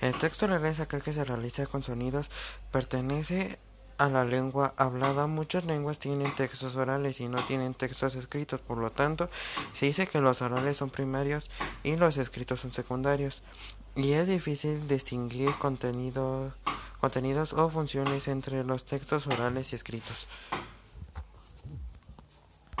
El texto oral es aquel que se realiza con sonidos, pertenece a la lengua hablada. Muchas lenguas tienen textos orales y no tienen textos escritos, por lo tanto, se dice que los orales son primarios y los escritos son secundarios. Y es difícil distinguir contenidos o funciones entre los textos orales y escritos.